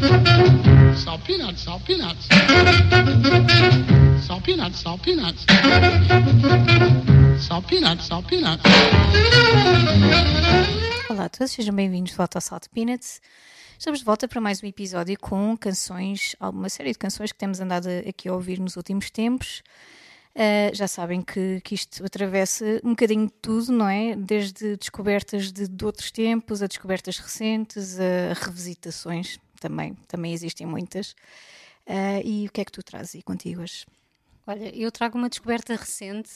Salt peanuts, salt peanuts. Salt peanuts, salt peanuts. Salt peanuts, salt peanuts. Olá a todos, sejam bem-vindos de volta ao Salt Peanuts. Estamos de volta para mais um episódio com canções, uma série de canções que temos andado aqui a ouvir nos últimos tempos. Uh, já sabem que, que isto atravessa um bocadinho de tudo, não é? Desde descobertas de, de outros tempos, a descobertas recentes, a revisitações, também, também existem muitas. Uh, e o que é que tu trazes aí contigo hoje? Olha, eu trago uma descoberta recente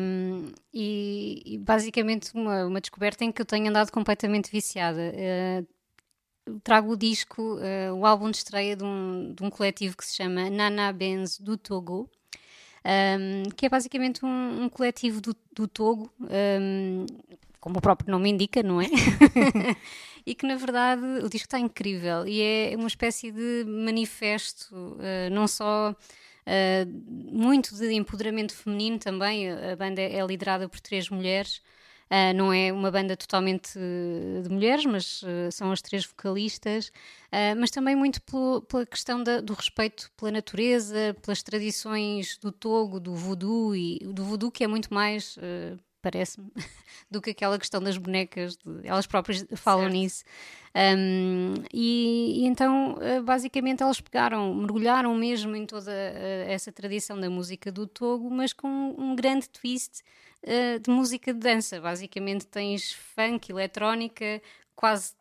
um, e, e, basicamente uma, uma descoberta em que eu tenho andado completamente viciada. Uh, trago o disco, uh, o álbum de estreia de um, de um coletivo que se chama Nana Benz do Togo um, que é basicamente um, um coletivo do, do Togo, um, como o próprio nome indica, não é? e que na verdade o disco está incrível e é uma espécie de manifesto, uh, não só. Uh, muito de empoderamento feminino também. A banda é liderada por três mulheres Uh, não é uma banda totalmente de mulheres, mas uh, são as três vocalistas, mas também muito pelo, pela questão da, do respeito pela natureza, pelas tradições do Togo, do voodoo, e do voodoo que é muito mais parece-me, do que aquela questão das bonecas, de, elas próprias falam certo. nisso. Um, e, e, então, basicamente, elas pegaram, mergulharam mesmo em toda essa tradição da música do Togo, mas com um grande twist uh, de música de dança. Basicamente tens funk, eletrónica, quase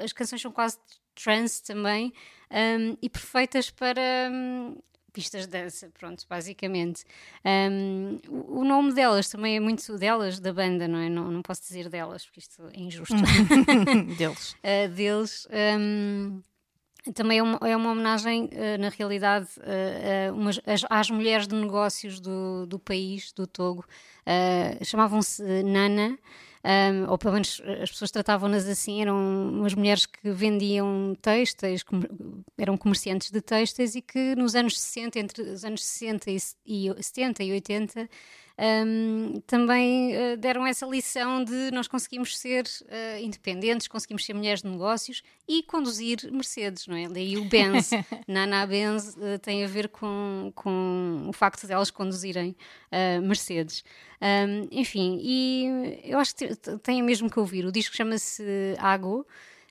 as canções são quase trance também um, e perfeitas para um, pistas de dança, pronto, basicamente. Um, o nome delas também é muito delas, da banda, não é? Não, não posso dizer delas, porque isto é injusto. deles. Uh, deles. Um, também é uma, é uma homenagem, uh, na realidade, uh, umas, às, às, mulheres de negócios do, do país, do Togo. Chamavam-se Nana, um, ou pelo menos as pessoas tratavam-nas assim. Eram umas mulheres que vendiam têxteis, eram comerciantes de têxteis e que nos anos 60, entre os anos 60 e, e 70 e 80, um, também uh, deram essa lição de nós conseguimos ser uh, independentes, conseguimos ser mulheres de negócios e conduzir Mercedes, não é? Daí o Benz, Nana Benz, uh, tem a ver com, com o facto de elas conduzirem Mercedes. Um, enfim, e eu acho que tem mesmo que ouvir. O disco chama-se Água.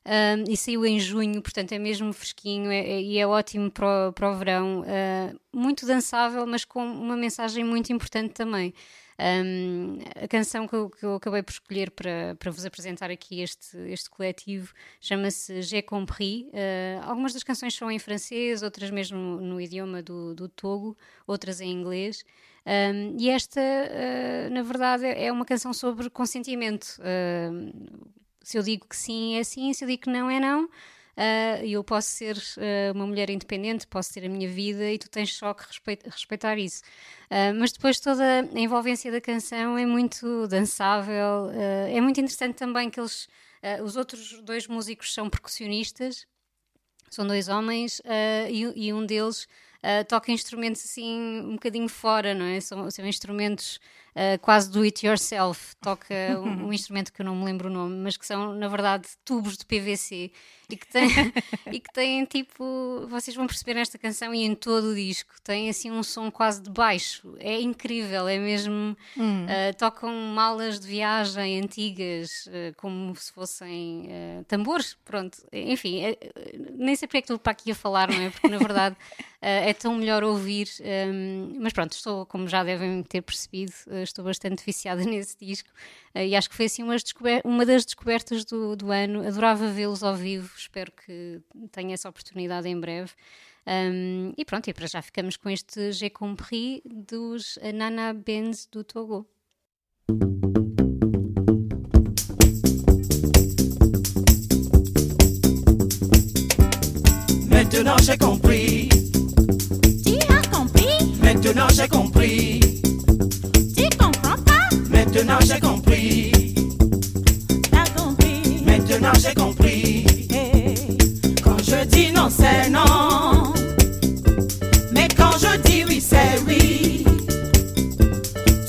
Um, e saiu em junho, portanto é mesmo fresquinho é, é, e é ótimo para o, para o verão. Uh, muito dançável, mas com uma mensagem muito importante também. Um, a canção que eu, que eu, acabei por escolher para, para vos apresentar aqui este, este coletivo chama-se J'ai compris. Uh, algumas das canções são em francês, outras mesmo no idioma do, do Togo, outras em inglês. Um, e esta, uh, na verdade, é uma canção sobre consentimento. Uh, se eu digo que sim, é sim, se eu digo que não, é não. Uh, eu posso ser uh, uma mulher independente, posso ter a minha vida e tu tens só que respeitar isso. Uh, mas depois toda a envolvência da canção é muito dançável, é muito interessante também que eles, os outros dois músicos são percussionistas, são dois homens e, e, um deles toca instrumentos assim um bocadinho fora, não é? São, são instrumentos uh, quase do it yourself, toca um, um, instrumento que eu não me lembro o nome, mas que são, na verdade, tubos de PVC e que têm, e que têm tipo. Vocês vão perceber nesta canção e em todo o disco, tem assim um som quase de baixo. É incrível, é mesmo. Hum. Uh, tocam malas de viagem antigas, uh, como se fossem tambores, pronto. Enfim, nem sei porque é que estou para aqui a falar, não é? Porque na verdade é tão melhor ouvir. Um, mas pronto, estou, como já devem ter percebido, estou bastante viciada nesse disco uh, e acho que foi assim uma, uma das descobertas do, do ano. Adorava vê-los ao vivo, espero que tenha essa oportunidade em breve. Um, e pronto, e para já ficamos com este J'ai compris dos Nana Benz do Togo. Maintenant j'ai compris. Tu as compris? Maintenant j'ai compris. Maintenant j'ai compris. Compris. Maintenant j'ai compris. Quand je dis non, c'est non. Mais quand je dis oui, c'est oui.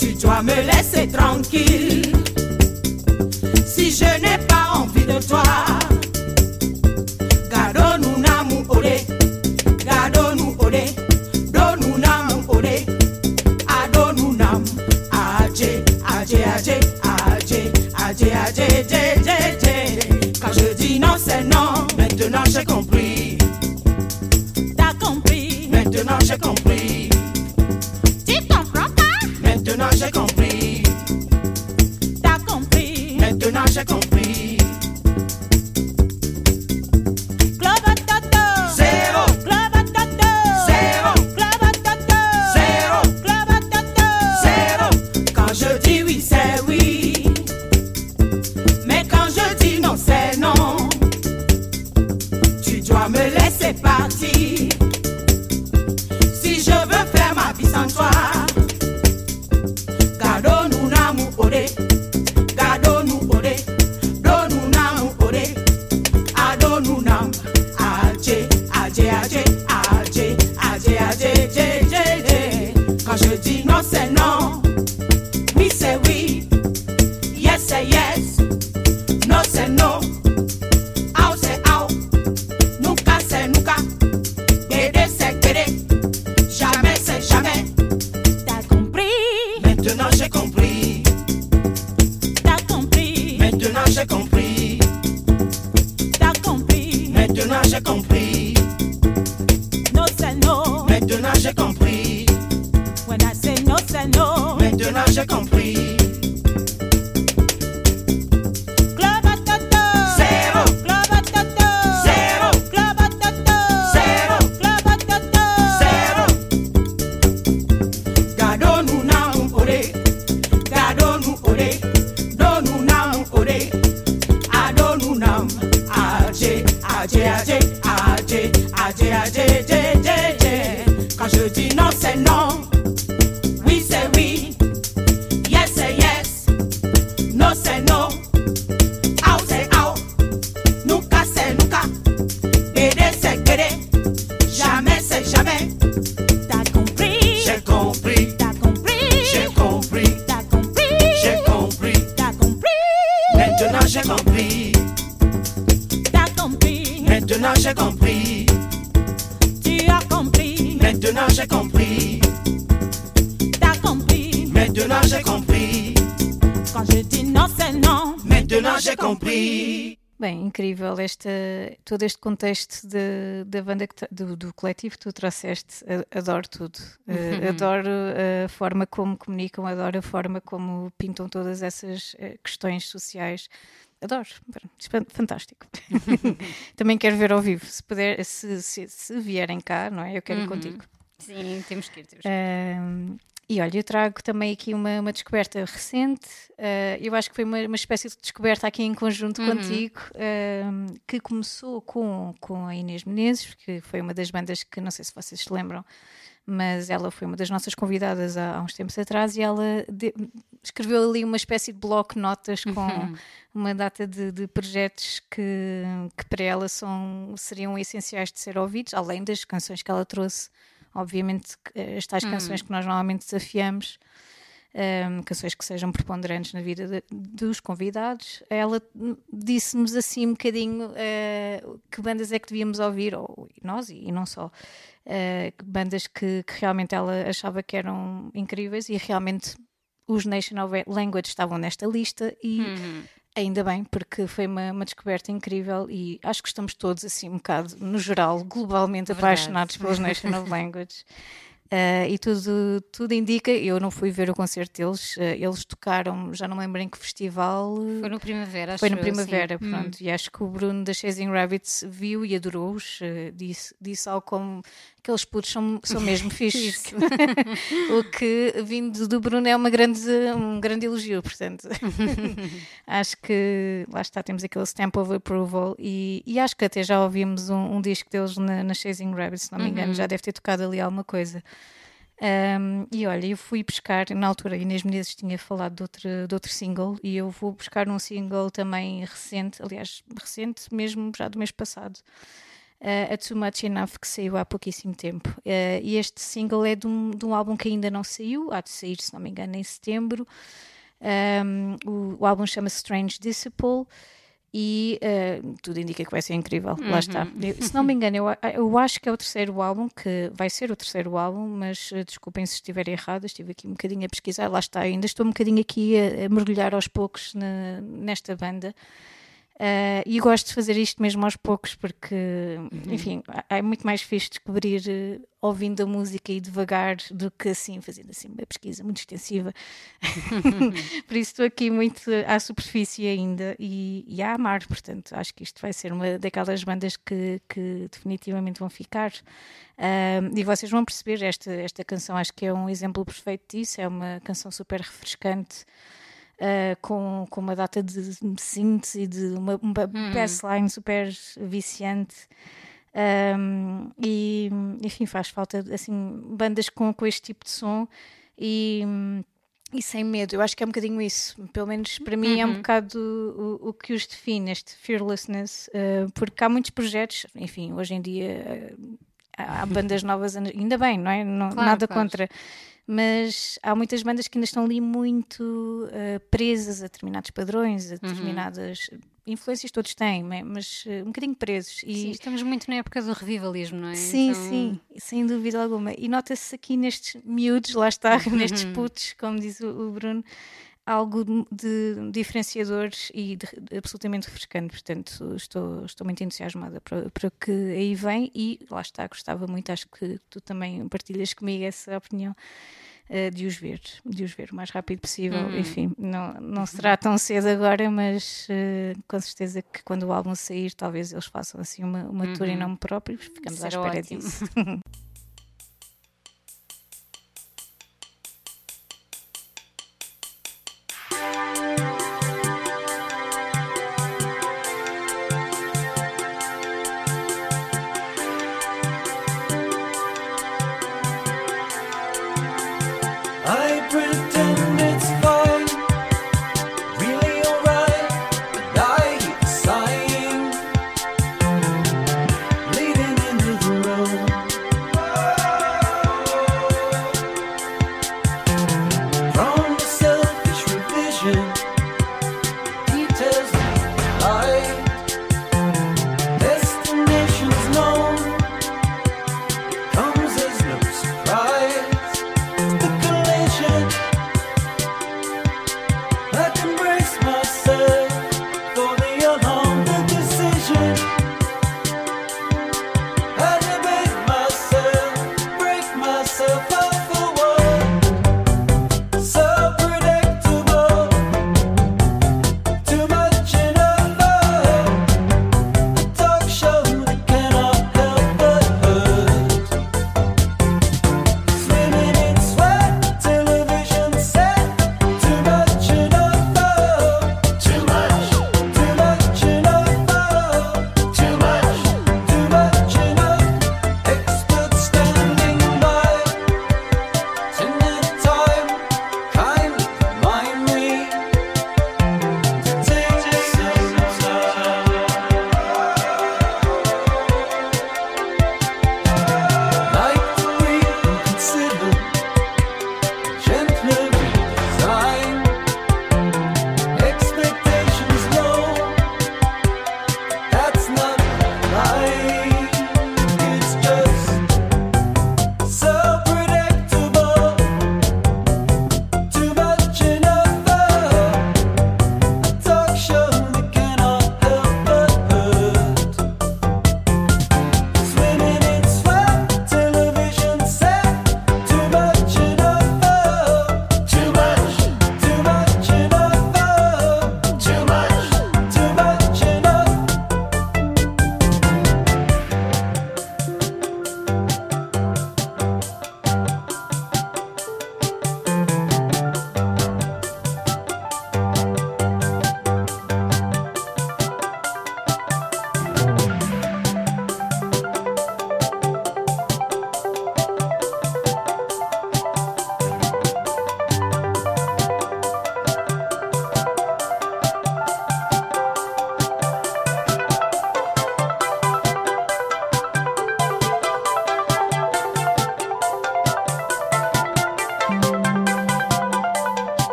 Tu dois me laisser tranquille. se complica. Yeah. Todo este contexto de- da banda que do, do coletivo que tu trouxeste. Adoro tudo. Eh, adoro a forma como comunicam, adoro a forma como pintam todas essas eh, questões sociais. Adoro, Fan- fantástico. Também quero ver ao vivo, se puder, se, se, se vierem cá, não é? Eu quero ir contigo. Sim, temos que ir. Temos que ir. Ahm, e olha, eu trago também aqui uma, uma descoberta recente. ah, eu acho que foi uma, uma espécie de descoberta aqui em conjunto contigo, ahm, que começou com, com a Inês Menezes, que foi uma das bandas que não sei se vocês se lembram, mas ela foi uma das nossas convidadas há, há uns tempos atrás e ela de- escreveu ali uma espécie de bloco de notas com uma data de, de projetos que, que para ela são, seriam essenciais de ser ouvidos, além das canções que ela trouxe obviamente eh, as tais canções que nós normalmente desafiamos, ehm, canções que sejam preponderantes na vida de- dos convidados, ela hum, disse-nos assim um bocadinho eh, que bandas é que devíamos ouvir, ou nós e, e não só, que bandas que, que realmente ela achava que eram incríveis e realmente os National Language estavam nesta lista e Ainda bem, porque foi uma, uma descoberta incrível e acho que estamos todos, assim, um bocado, no geral, globalmente Verdade. apaixonados pelos National Language. Ah, e tudo, tudo indica, eu não fui ver o concerto deles, ah, eles tocaram, já não me lembro em que festival, Foi no Primavera, acho foi no Primavera, sim. Hum. pronto, e acho que o Bruno da Chasing Rabbits viu e adorou-os, eh, disse, disse algo como aqueles putos são, são mesmo fixes. o que vindo do Bruno é uma grande, um grande elogio, portanto. acho que lá está, temos aquele stamp of approval e, e acho que até já ouvimos um, um disco deles na, na Chasing Rabbits, se não me Uhum. engano, já deve ter tocado ali alguma coisa. Um, e olha, eu fui buscar, na altura, Inês Menezes tinha falado de outro, de outro single, e eu vou buscar um single também recente, aliás, recente mesmo, já do mês passado, uh, a Too Much Enough, que saiu há pouquíssimo tempo. Uh, e este single é de um, de um álbum que ainda não saiu, há de sair, se não me engano, em setembro. Um, o, o álbum chama-se Strange Disciple. E uh, tudo indica que vai ser incrível. Lá está. Eu- se não me engano, eu, eu acho que é o terceiro álbum, que vai ser o terceiro álbum, mas uh, desculpem se estiver errado, estive aqui um bocadinho a pesquisar, lá está, ainda estou um bocadinho aqui a, a mergulhar aos poucos na- nesta banda. Uh, e gosto de fazer isto mesmo aos poucos, porque, Uhum. enfim, é é muito mais fixe descobrir uh, ouvindo a música e devagar do que assim, fazendo assim uma pesquisa muito extensiva. Por isso estou aqui muito à superfície ainda e, e a amar, portanto, acho que isto vai ser uma daquelas bandas que, que definitivamente vão ficar. Um, e vocês vão perceber, esta, esta canção acho que é um exemplo perfeito disso, é uma canção super refrescante. Uh, com, com uma data de síntese e de uma, uma bassline super viciante. Um, e enfim, faz falta assim, bandas com, com este tipo de som e, e sem medo. Eu acho que é um bocadinho isso. Pelo menos para mim é um bocado o, o que os define, este fearlessness, uh, porque há muitos projetos, enfim, hoje em dia. Uh, há bandas novas, ainda bem, não é? Não, Claro, nada claro. contra. Mas há muitas bandas que ainda estão ali muito uh, presas a determinados padrões, a determinadas influências, todos têm, mas uh, um bocadinho presos. Sim, E, estamos muito na época do revivalismo, não é? Sim, Então, sim, sem dúvida alguma. E nota-se aqui nestes miúdos, lá está, Uhum. nestes putos, como diz o, o Bruno, algo de, diferenciador e de- de absolutamente refrescante. Portanto, estou, estou muito entusiasmada para, para o que aí vem e lá está, gostava muito, acho que tu também partilhas comigo essa opinião. eh, De os ver, de os ver o mais rápido possível. Uhum. Enfim, não, não será tão cedo agora, mas eh, com certeza que quando o álbum sair, talvez eles façam assim uma, uma tour em nome próprio. Ficamos à Uhum. Será espera ótimo. disso.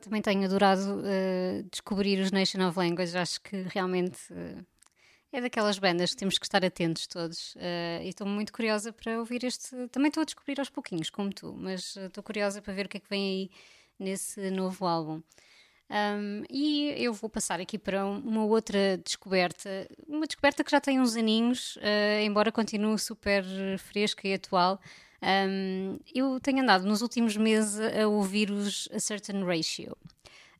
também tenho adorado eh, descobrir os Nation of Language. Acho que realmente eh, é daquelas bandas que temos que estar atentos todos. eh, e estou muito curiosa para ouvir este. Também estou a descobrir aos pouquinhos, como tu, mas estou curiosa para ver o que é que vem aí nesse novo álbum. Um, e eu vou passar aqui para um- uma outra descoberta, uma descoberta que já tem uns aninhos, embora continue super fresca e atual. Um, eu tenho andado nos últimos meses a ouvir os A Certain Ratio.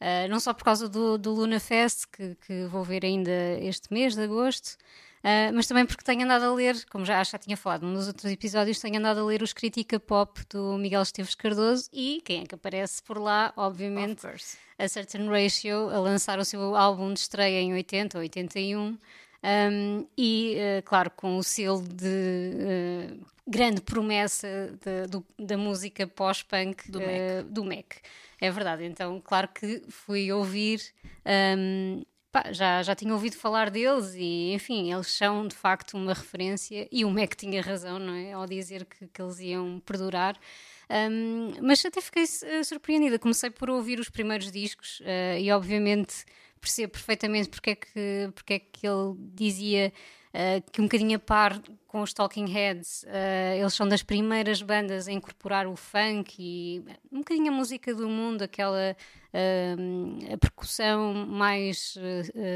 Uh, não só por causa do, do Luna Fest, que, que vou ver ainda este mês de agosto, uh, mas também porque tenho andado a ler, como já, já tinha falado nos outros episódios, tenho andado a ler os Crítica Pop do Miguel Esteves Cardoso e quem é que aparece por lá, obviamente, a Certain Ratio, a lançar o seu álbum de estreia em 80 ou 81. Um, e, uh, claro, com o selo de uh, grande promessa de- do- da música pós-punk Do uh, Mac. do. É verdade. Então, claro que fui ouvir. um, pá, já, já tinha ouvido falar deles e, enfim, eles são de facto uma referência. E o Mac tinha razão, não é? Ao dizer que, que eles iam perdurar. Um, mas até fiquei surpreendida. Comecei por ouvir os primeiros discos eh, e, obviamente, percebo perfeitamente porque é que, porque é que ele dizia eh, que um bocadinho a par com os Talking Heads, eh, eles são das primeiras bandas a incorporar o funk e um bocadinho a música do mundo, aquela a percussão mais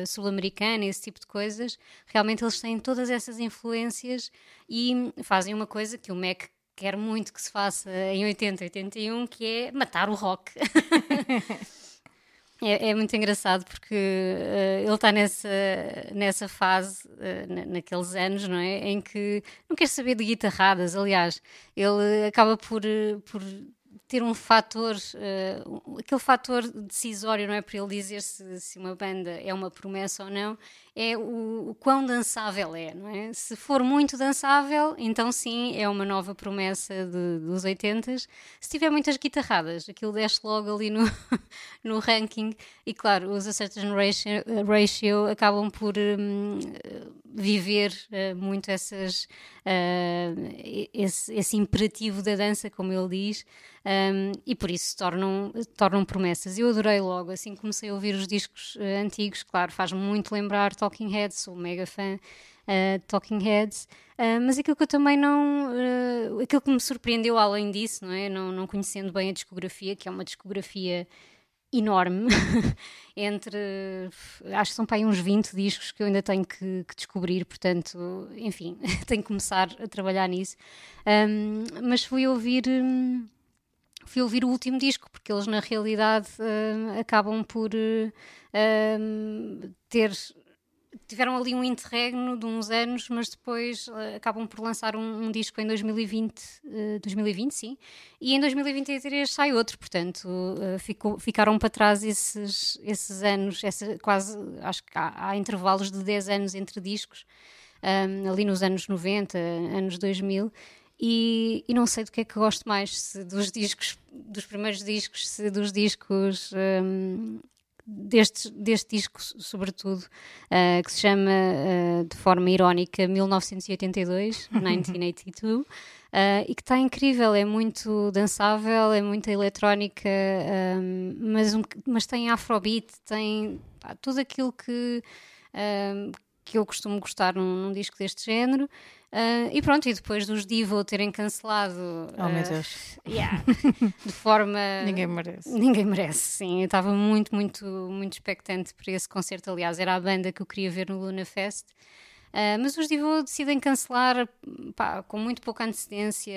sul-americana, esse tipo de coisas. Realmente eles têm todas essas influências e fazem uma coisa que o Mac quer muito que se faça em 80, 81, que é matar o rock. É, é muito engraçado porque eh, ele está nessa, nessa fase, na- naqueles anos, não é? Em que não quer saber de guitarradas. Aliás, ele acaba por, eh, por ter um fator, um- aquele fator decisório, não é? Para ele dizer se, se uma banda é uma promessa ou não, é o, o quão dançável é, não é? Se for muito dançável, então sim, é uma nova promessa de- dos 80 Se tiver muitas guitarradas, aquilo desce logo ali no, no ranking. E claro, os A Certain Ratio, ratio acabam por hum, viver eh, muito essas, eh, esse, esse imperativo da dança, como ele diz, hum, e por isso tornam, tornam promessas. Eu adorei logo, assim comecei a ouvir os discos eh, antigos, claro, faz-me muito lembrar Talking Heads, sou mega fã uh, de Talking Heads, Uh, mas aquilo que eu também não. uh, aquilo que me surpreendeu além disso, não é? Não, não conhecendo bem a discografia, que é uma discografia enorme, entre. Acho que são para aí uns 20 discos que eu ainda tenho que, que descobrir, portanto, enfim, tenho que começar a trabalhar nisso. Um, mas fui ouvir. hum, fui ouvir o último disco, porque eles na realidade hum, acabam por uh, hum, ter tiveram ali um interregno de uns anos, mas depois eh, acabam por lançar um, um disco em 2020, eh, 2020, sim, e em 2023 sai outro, portanto eh, ficou- ficaram para trás esses, esses anos, essa, quase, acho que há, há intervalos de 10 anos entre discos, ahm, ali nos anos 90, anos 2000, e, e não sei do que é que gosto mais, se dos discos, dos primeiros discos, se dos discos ahm, deste, deste disco, sobretudo, uh, que se chama, uh, de forma irónica, 1982, 1982, uh, e que está incrível, é muito dançável, é muito eletrónica, um, mas, um, mas tem afrobeat, tem pá, tudo aquilo que, um, que eu costumo gostar num, num disco deste género. Uh, e pronto, e depois dos Divo terem cancelado Oh meu uh, Deus, yeah, de forma ninguém merece. Ninguém merece, sim. Eu estava muito, muito, muito expectante por esse concerto. Aliás, era a banda que eu queria ver no Luna Fest. Ah, mas os Divo decidem cancelar pá, com muito pouca antecedência,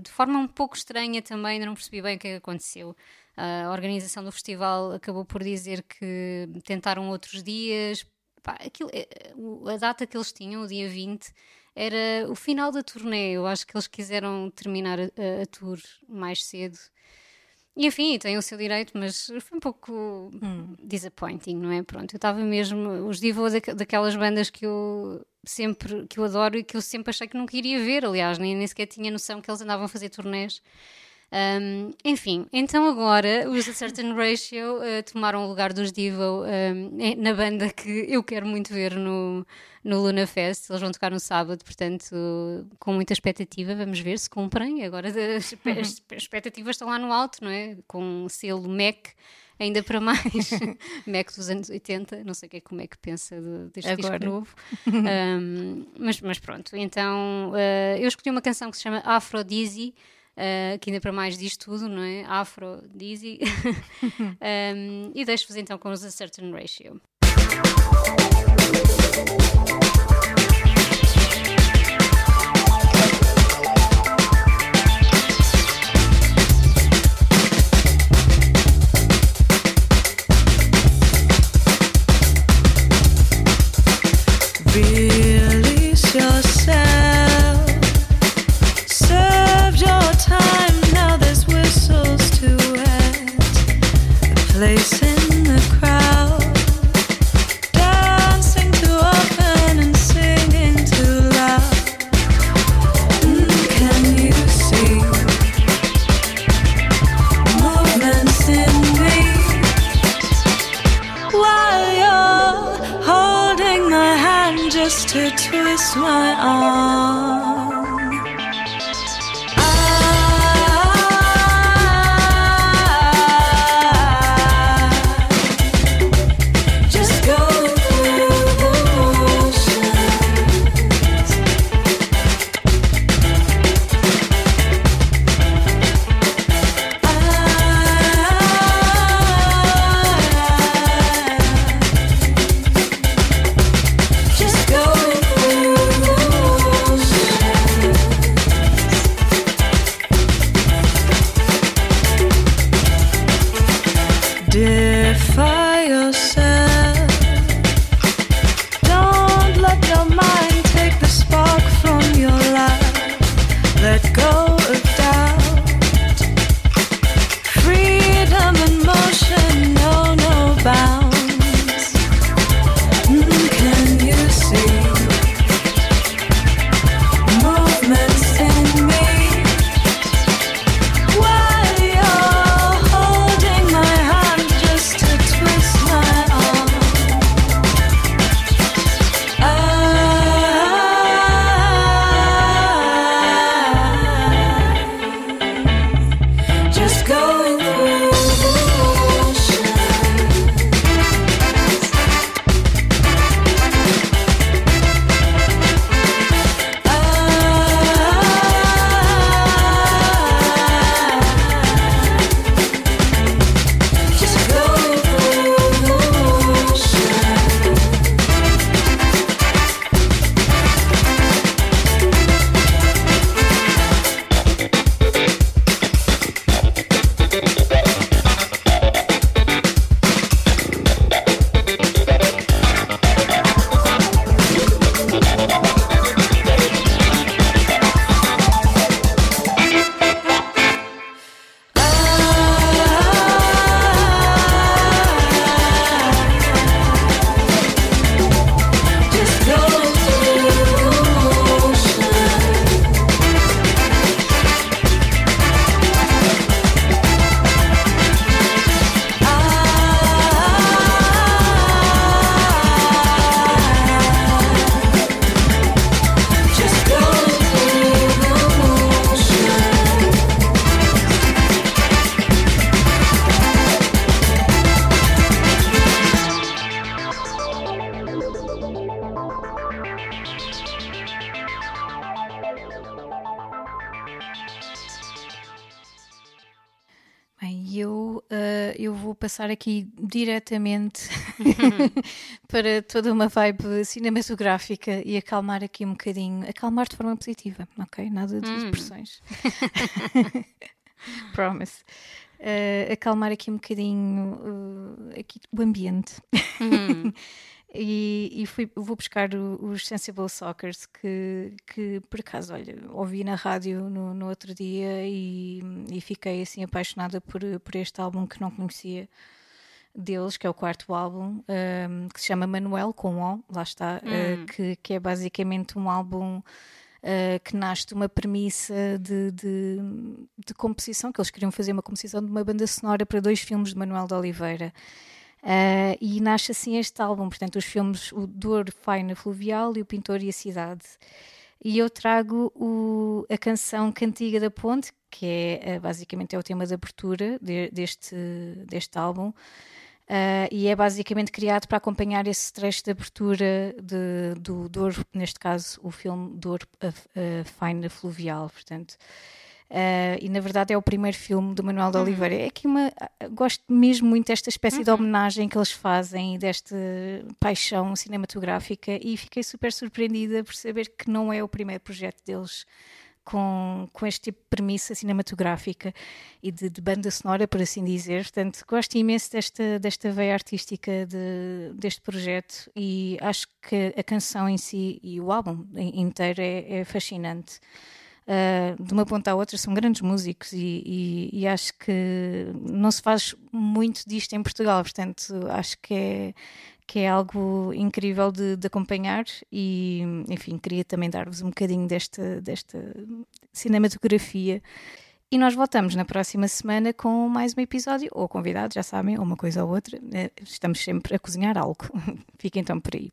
de forma um pouco estranha também, ainda não percebi bem o que é aconteceu. Ah, a organização do festival acabou por dizer que tentaram outros dias. Pá, aquilo- o- a data que eles tinham, o dia 20, era o final da turnê. Eu acho que eles quiseram terminar a, a- a tour mais cedo. E enfim, tem o seu direito, mas foi um pouco disappointing, não é? Pronto, eu estava mesmo. Os Divo daque- daquelas bandas que eu sempre que eu adoro e que eu sempre achei que nunca iria ver, aliás, nem, nem sequer tinha noção que eles andavam a fazer turnés. Um, enfim, então agora os A Certain Ratio uh, tomaram o lugar dos Divo um, na banda que eu quero muito ver no, no Luna Fest. Eles vão tocar no sábado, portanto, com muita expectativa. Vamos ver se cumprem. Agora as, as expectativas estão lá no alto, não é? Com o selo Mac ainda para mais Mac dos anos 80, não sei o que é que o Mac pensa de, deste Agora. disco novo. Um, mas, mas pronto, então uh, eu escolhi uma canção que se chama Aphrodisi, uh, que ainda para mais diz tudo, não é? Aphrodisi. um, e deixo-vos então com os A Certain Ratio. Eu vou passar aqui diretamente para toda uma vibe cinematográfica e acalmar aqui um bocadinho, acalmar de forma positiva, ok? Nada de expressões. Promise. Eh, acalmar aqui um bocadinho eh, aqui, o ambiente. E, e fui, vou buscar os Sensible Soccers que, que por acaso, olha, ouvi na rádio no, no outro dia e, e fiquei assim apaixonada por, por este álbum que não conhecia deles, que é o quarto álbum, um, que se chama Manuel, com O, lá está, uh, que, que é basicamente um álbum uh, que nasce de uma premissa de, de, de composição, que eles queriam fazer uma composição de uma banda sonora para dois filmes de Manuel de Oliveira. Uh, e nasce assim este álbum, portanto, os filmes O Dor, Faina Fluvial e O Pintor e a Cidade. E eu trago o- a canção Cantiga da Ponte, que é eh, basicamente é o tema de abertura de- deste, deste álbum. Ah, e é basicamente criado para acompanhar esse trecho de abertura de, do Douro, neste caso o filme a Faina Fluvial, portanto. Ah, e na verdade é o primeiro filme do Manuel de Oliveira. É que uma, gosto mesmo muito desta espécie de homenagem que eles fazem e desta paixão cinematográfica e fiquei super surpreendida por saber que não é o primeiro projeto deles com, com este tipo de premissa cinematográfica e de, de banda sonora, por assim dizer. Portanto, gosto imenso desta, desta veia artística de- deste projeto e acho que a canção em si e o álbum in- inteiro é, é fascinante. Uh, de uma ponta à outra são grandes músicos e, e- e acho que não se faz muito disto em Portugal, portanto acho que é, que é algo incrível de, de acompanhar e enfim, queria também dar-vos um bocadinho desta, desta cinematografia e nós voltamos na próxima semana com mais um episódio, ou convidado, já sabem, ou uma coisa ou outra. Eh, Estamos sempre a cozinhar algo. Fiquem então por aí.